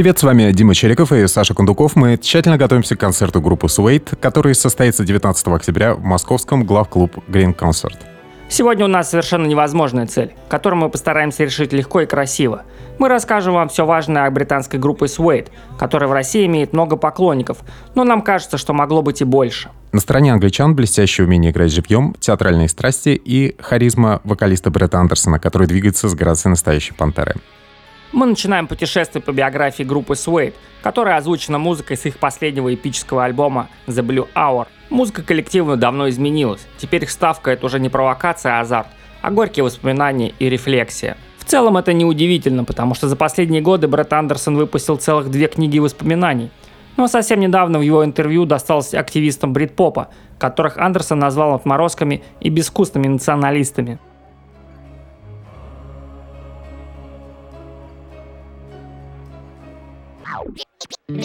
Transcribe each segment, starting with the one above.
Привет, с вами Дима Чериков и Саша Кондуков. Мы тщательно готовимся к концерту группы Suede, который состоится 19 октября в московском главклуб Green Concert. Сегодня у нас совершенно невозможная цель, которую мы постараемся решить легко и красиво. Мы расскажем вам все важное о британской группе Suede, которая в России имеет много поклонников, но нам кажется, что могло быть и больше. На стороне англичан блестящее умение играть живьем, театральные страсти и харизма вокалиста Бретта Андерсона, который двигается с грацией настоящей пантеры. Мы начинаем путешествие по биографии группы Suede, которая озвучена музыкой с их последнего эпического альбома The Blue Hour. Музыка коллектива давно изменилась. Теперь их ставка — это уже не провокация, а азарт, а горькие воспоминания и рефлексия. В целом это неудивительно, потому что за последние годы Брэд Андерсон выпустил целых две книги воспоминаний. Но совсем недавно в его интервью досталось активистам брит-попа, которых Андерсон назвал отморозками и безвкусными националистами.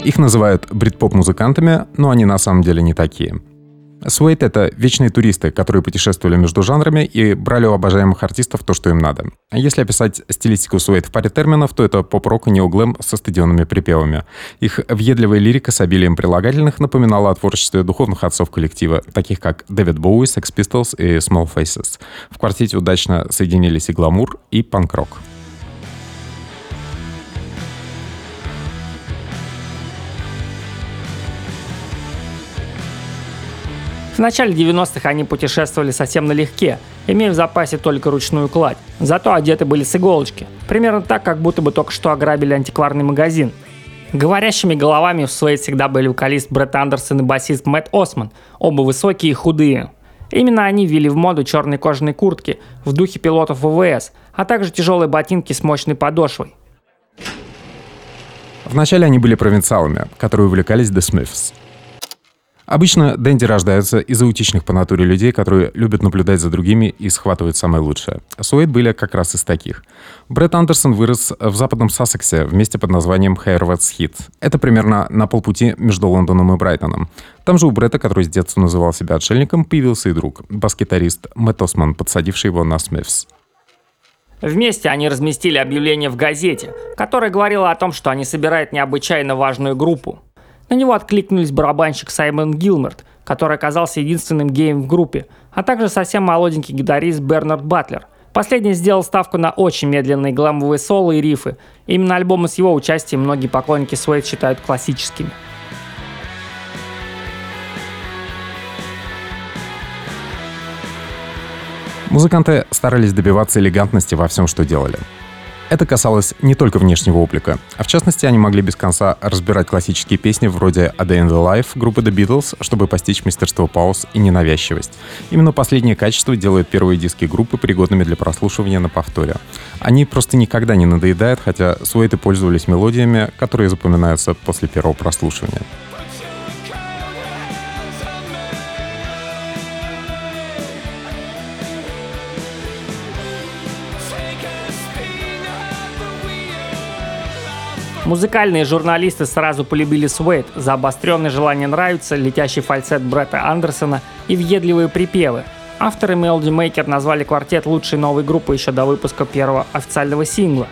Их называют брит-поп-музыкантами, но они на самом деле не такие. Суэйт — это вечные туристы, которые путешествовали между жанрами и брали у обожаемых артистов то, что им надо. Если описать стилистику Суэйт в паре терминов, то это поп-рок и неоглэм со стадионными припевами. Их въедливая лирика с обилием прилагательных напоминала о творчестве духовных отцов коллектива, таких как Дэвид Боуи, Sex Pistols и Small Faces. В квартете удачно соединились и гламур, и панк-рок. В начале 90-х они путешествовали совсем налегке, имея в запасе только ручную кладь. Зато одеты были с иголочки. Примерно так, как будто бы только что ограбили антикварный магазин. Говорящими головами в Суэйд всегда были вокалист Брэд Андерсон и басист Мэтт Осман, оба высокие и худые. Именно они ввели в моду черные кожаные куртки в духе пилотов ВВС, а также тяжелые ботинки с мощной подошвой. Вначале они были провинциалами, которые увлекались The Smiths – Обычно Дэнди рождаются из аутичных по натуре людей, которые любят наблюдать за другими и схватывают самое лучшее. Суэйд были как раз из таких. Брэд Андерсон вырос в западном Сассексе в месте под названием Хайрватс Хит. Это примерно на полпути между Лондоном и Брайтоном. Там же у Бретта, который с детства называл себя отшельником, появился и друг, бас-гитарист Мэтт Осман, подсадивший его на Смiths. Вместе они разместили объявление в газете, которое говорило о том, что они собирают необычайно важную группу. На него откликнулись барабанщик Саймон Гилмерт, который оказался единственным геем в группе, а также совсем молоденький гитарист Бернард Батлер. Последний сделал ставку на очень медленные гламовые соло и рифы. Именно альбомы с его участием многие поклонники Суэйд считают классическими. Музыканты старались добиваться элегантности во всем, что делали. Это касалось не только внешнего облика, а в частности они могли без конца разбирать классические песни вроде «A Day in the Life» группы The Beatles, чтобы постичь мастерство пауз и ненавязчивость. Именно последнее качество делает первые диски группы пригодными для прослушивания на повторе. Они просто никогда не надоедают, хотя суэты пользовались мелодиями, которые запоминаются после первого прослушивания. Музыкальные журналисты сразу полюбили Суэйт за обостренное желание нравиться, летящий фальцет Бретта Андерсона и въедливые припевы. Авторы Melody Maker назвали квартет лучшей новой группой еще до выпуска первого официального сингла.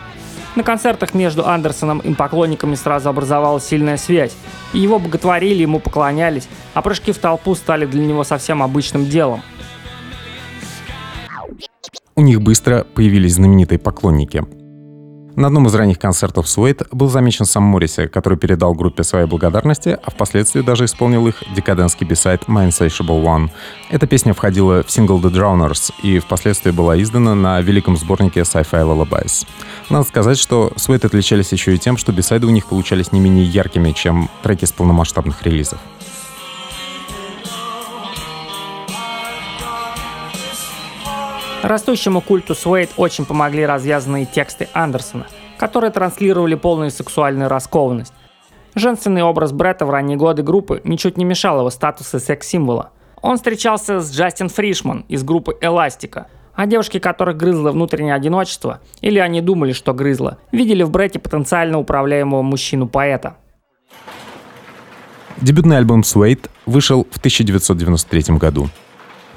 На концертах между Андерсоном и поклонниками сразу образовалась сильная связь, и его боготворили, ему поклонялись, а прыжки в толпу стали для него совсем обычным делом. У них быстро появились знаменитые поклонники. На одном из ранних концертов Суэйт был замечен сам Морриси, который передал группе свои благодарности, а впоследствии даже исполнил их декадентский бисайд My Insatiable One. Эта песня входила в сингл The Drowners и впоследствии была издана на великом сборнике Sci-Fi Lullabies. Надо сказать, что Суэйт отличались еще и тем, что бисайды у них получались не менее яркими, чем треки с полномасштабных релизов. Растущему культу Суэйд очень помогли развязанные тексты Андерсона, которые транслировали полную сексуальную раскованность. Женственный образ Бретта в ранние годы группы ничуть не мешал его статусу секс-символа. Он встречался с Джастин Фришман из группы «Эластика», а девушки, которых грызло внутреннее одиночество, или они думали, что грызло, видели в Бретте потенциально управляемого мужчину-поэта. Дебютный альбом «Суэйт» вышел в 1993 году.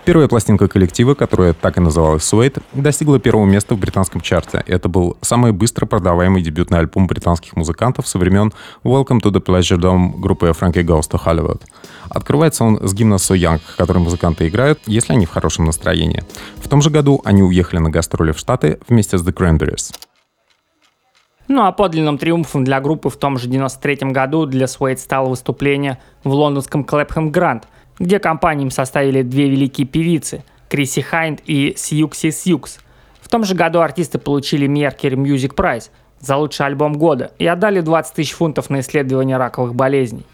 Первая пластинка коллектива, которая так и называлась Suede, достигла первого места в британском чарте. Это был самый быстро продаваемый дебютный альбом британских музыкантов со времен Welcome to the Pleasure Dome группы Frankie Goes to Hollywood. Открывается он с гимна So Young, который музыканты играют, если они в хорошем настроении. В том же году они уехали на гастроли в Штаты вместе с The Cranberries. Ну а подлинным триумфом для группы в том же 93 году для Suede стало выступление в лондонском Клэпхэм Грант, где компаниям составили две великие певицы – Криси Хайнд и Сьюкси Сьюкс. В том же году артисты получили Mercury Music Prize за лучший альбом года и отдали 20 тысяч фунтов на исследование раковых болезней.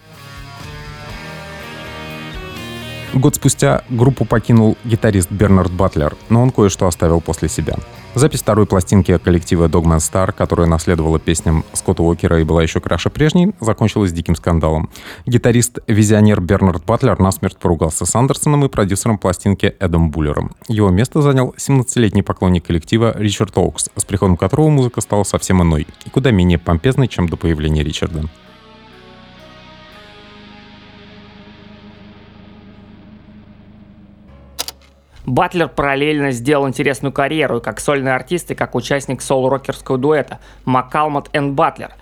Год спустя группу покинул гитарист Бернард Батлер, но он кое-что оставил после себя. Запись второй пластинки коллектива Dogman Star, которая наследовала песням Скотта Уокера и была еще краше прежней, закончилась диким скандалом. Гитарист-визионер Бернард Батлер насмерть поругался с Андерсоном и продюсером пластинки Эдом Буллером. Его место занял 17-летний поклонник коллектива Ричард Оукс, с приходом которого музыка стала совсем иной и куда менее помпезной, чем до появления Ричарда. Батлер параллельно сделал интересную карьеру как сольный артист и как участник соло-рокерского дуэта Маккалмот и Батлер.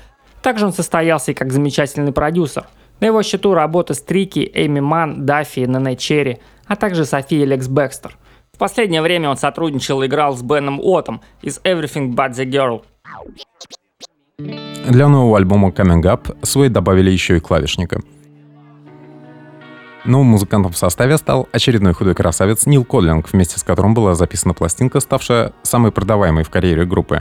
Также он состоялся и как замечательный продюсер. На его счету работы с Трики, Эми Ман, Даффи, Нене Черри, а также София Лекс Бекстер. В последнее время он сотрудничал и играл с Беном Отом из Everything But The Girl. Для нового альбома Coming Up Суэй добавили еще и клавишника – Новым музыкантом в составе стал очередной худой красавец Нил Кодлинг, вместе с которым была записана пластинка, ставшая самой продаваемой в карьере группы.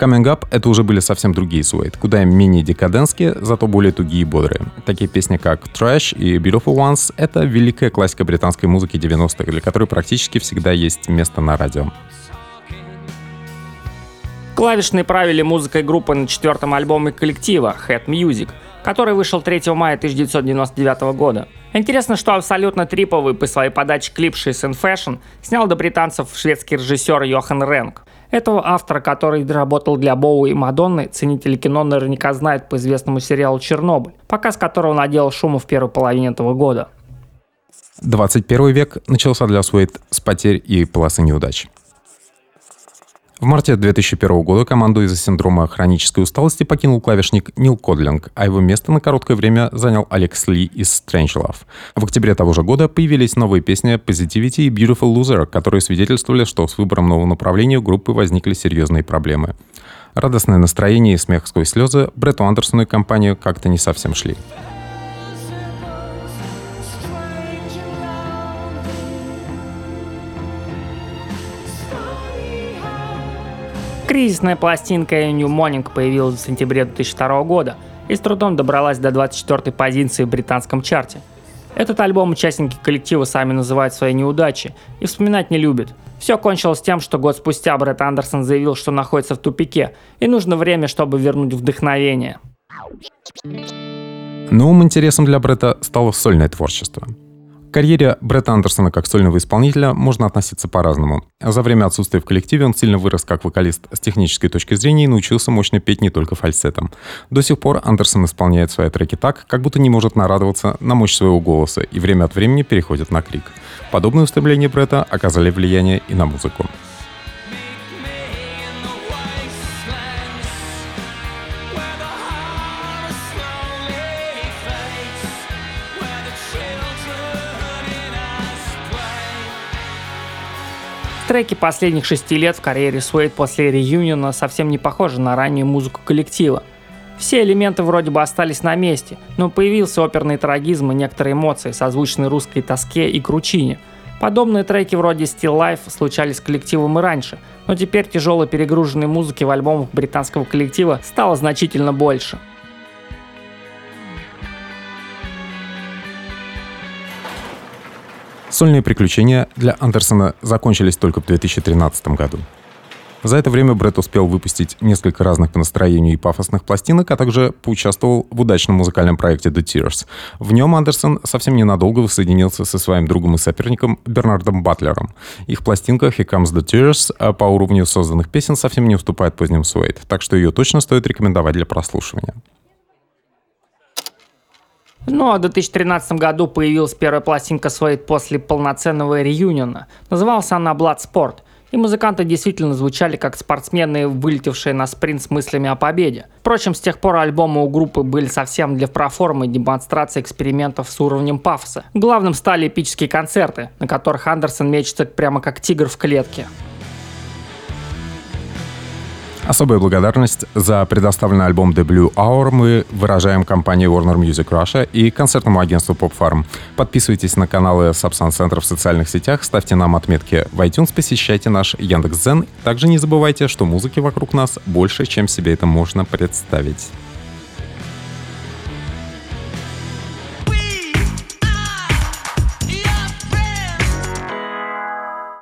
Coming Up — это уже были совсем другие Суэйт, куда менее декаденские, зато более тугие и бодрые. Такие песни, как Trash и Beautiful Ones — это великая классика британской музыки 90-х, для которой практически всегда есть место на радио. Клавишные правили музыкой группы на четвертом альбоме коллектива Head Music — который вышел 3 мая 1999 года. Интересно, что абсолютно триповый по своей подаче клип She's in Fashion снял до британцев шведский режиссер Йохан Ренг. Этого автора, который работал для Боу и Мадонны, ценители кино наверняка знают по известному сериалу «Чернобыль», показ которого наделал шума в первой половине этого года. 21 век начался для Суэйт с потерь и полосы неудач. В марте 2001 года команду из-за синдрома хронической усталости покинул клавишник Нил Кодлинг, а его место на короткое время занял Алекс Ли из Strangelove. В октябре того же года появились новые песни Positivity и Beautiful Loser, которые свидетельствовали, что с выбором нового направления у группы возникли серьезные проблемы. Радостное настроение и смех сквозь слезы Бретту Андерсону и компанию как-то не совсем шли. Кризисная пластинка New Morning появилась в сентябре 2002 года и с трудом добралась до 24-й позиции в британском чарте. Этот альбом участники коллектива сами называют своей неудачей и вспоминать не любят. Все кончилось тем, что год спустя Брэд Андерсон заявил, что находится в тупике и нужно время, чтобы вернуть вдохновение. Новым интересом для Бретта стало сольное творчество. К карьере Бретта Андерсона как сольного исполнителя можно относиться по-разному. За время отсутствия в коллективе он сильно вырос как вокалист с технической точки зрения и научился мощно петь не только фальцетом. До сих пор Андерсон исполняет свои треки так, как будто не может нарадоваться на мощь своего голоса и время от времени переходит на крик. Подобные устремления Бретта оказали влияние и на музыку. Треки последних шести лет в карьере Суэйд после реюниона совсем не похожи на раннюю музыку коллектива. Все элементы вроде бы остались на месте, но появился оперный трагизм и некоторые эмоции, созвучные русской тоске и кручине. Подобные треки вроде Still Life случались с коллективом и раньше, но теперь тяжелой перегруженной музыки в альбомах британского коллектива стало значительно больше – Сольные приключения для Андерсона закончились только в 2013 году. За это время Брэд успел выпустить несколько разных по настроению и пафосных пластинок, а также поучаствовал в удачном музыкальном проекте The Tears. В нем Андерсон совсем ненадолго воссоединился со своим другом и соперником Бернардом Батлером. Их пластинка Here Comes The Tears по уровню созданных песен совсем не уступает поздним Суэйт, так что ее точно стоит рекомендовать для прослушивания. Ну а в 2013 году появилась первая пластинка Suede после полноценного реюниона. Называлась она Bloodsport – и музыканты действительно звучали как спортсмены, вылетевшие на спринт с мыслями о победе. Впрочем, с тех пор альбомы у группы были совсем для проформы и демонстрации экспериментов с уровнем пафоса. Главным стали эпические концерты, на которых Андерсон мечется прямо как тигр в клетке. Особая благодарность за предоставленный альбом The Blue Hour мы выражаем компании Warner Music Russia и концертному агентству Pop Farm. Подписывайтесь на каналы Substance Center в социальных сетях, ставьте нам отметки в iTunes, посещайте наш Яндекс.Дзен. Также не забывайте, что музыки вокруг нас больше, чем себе это можно представить.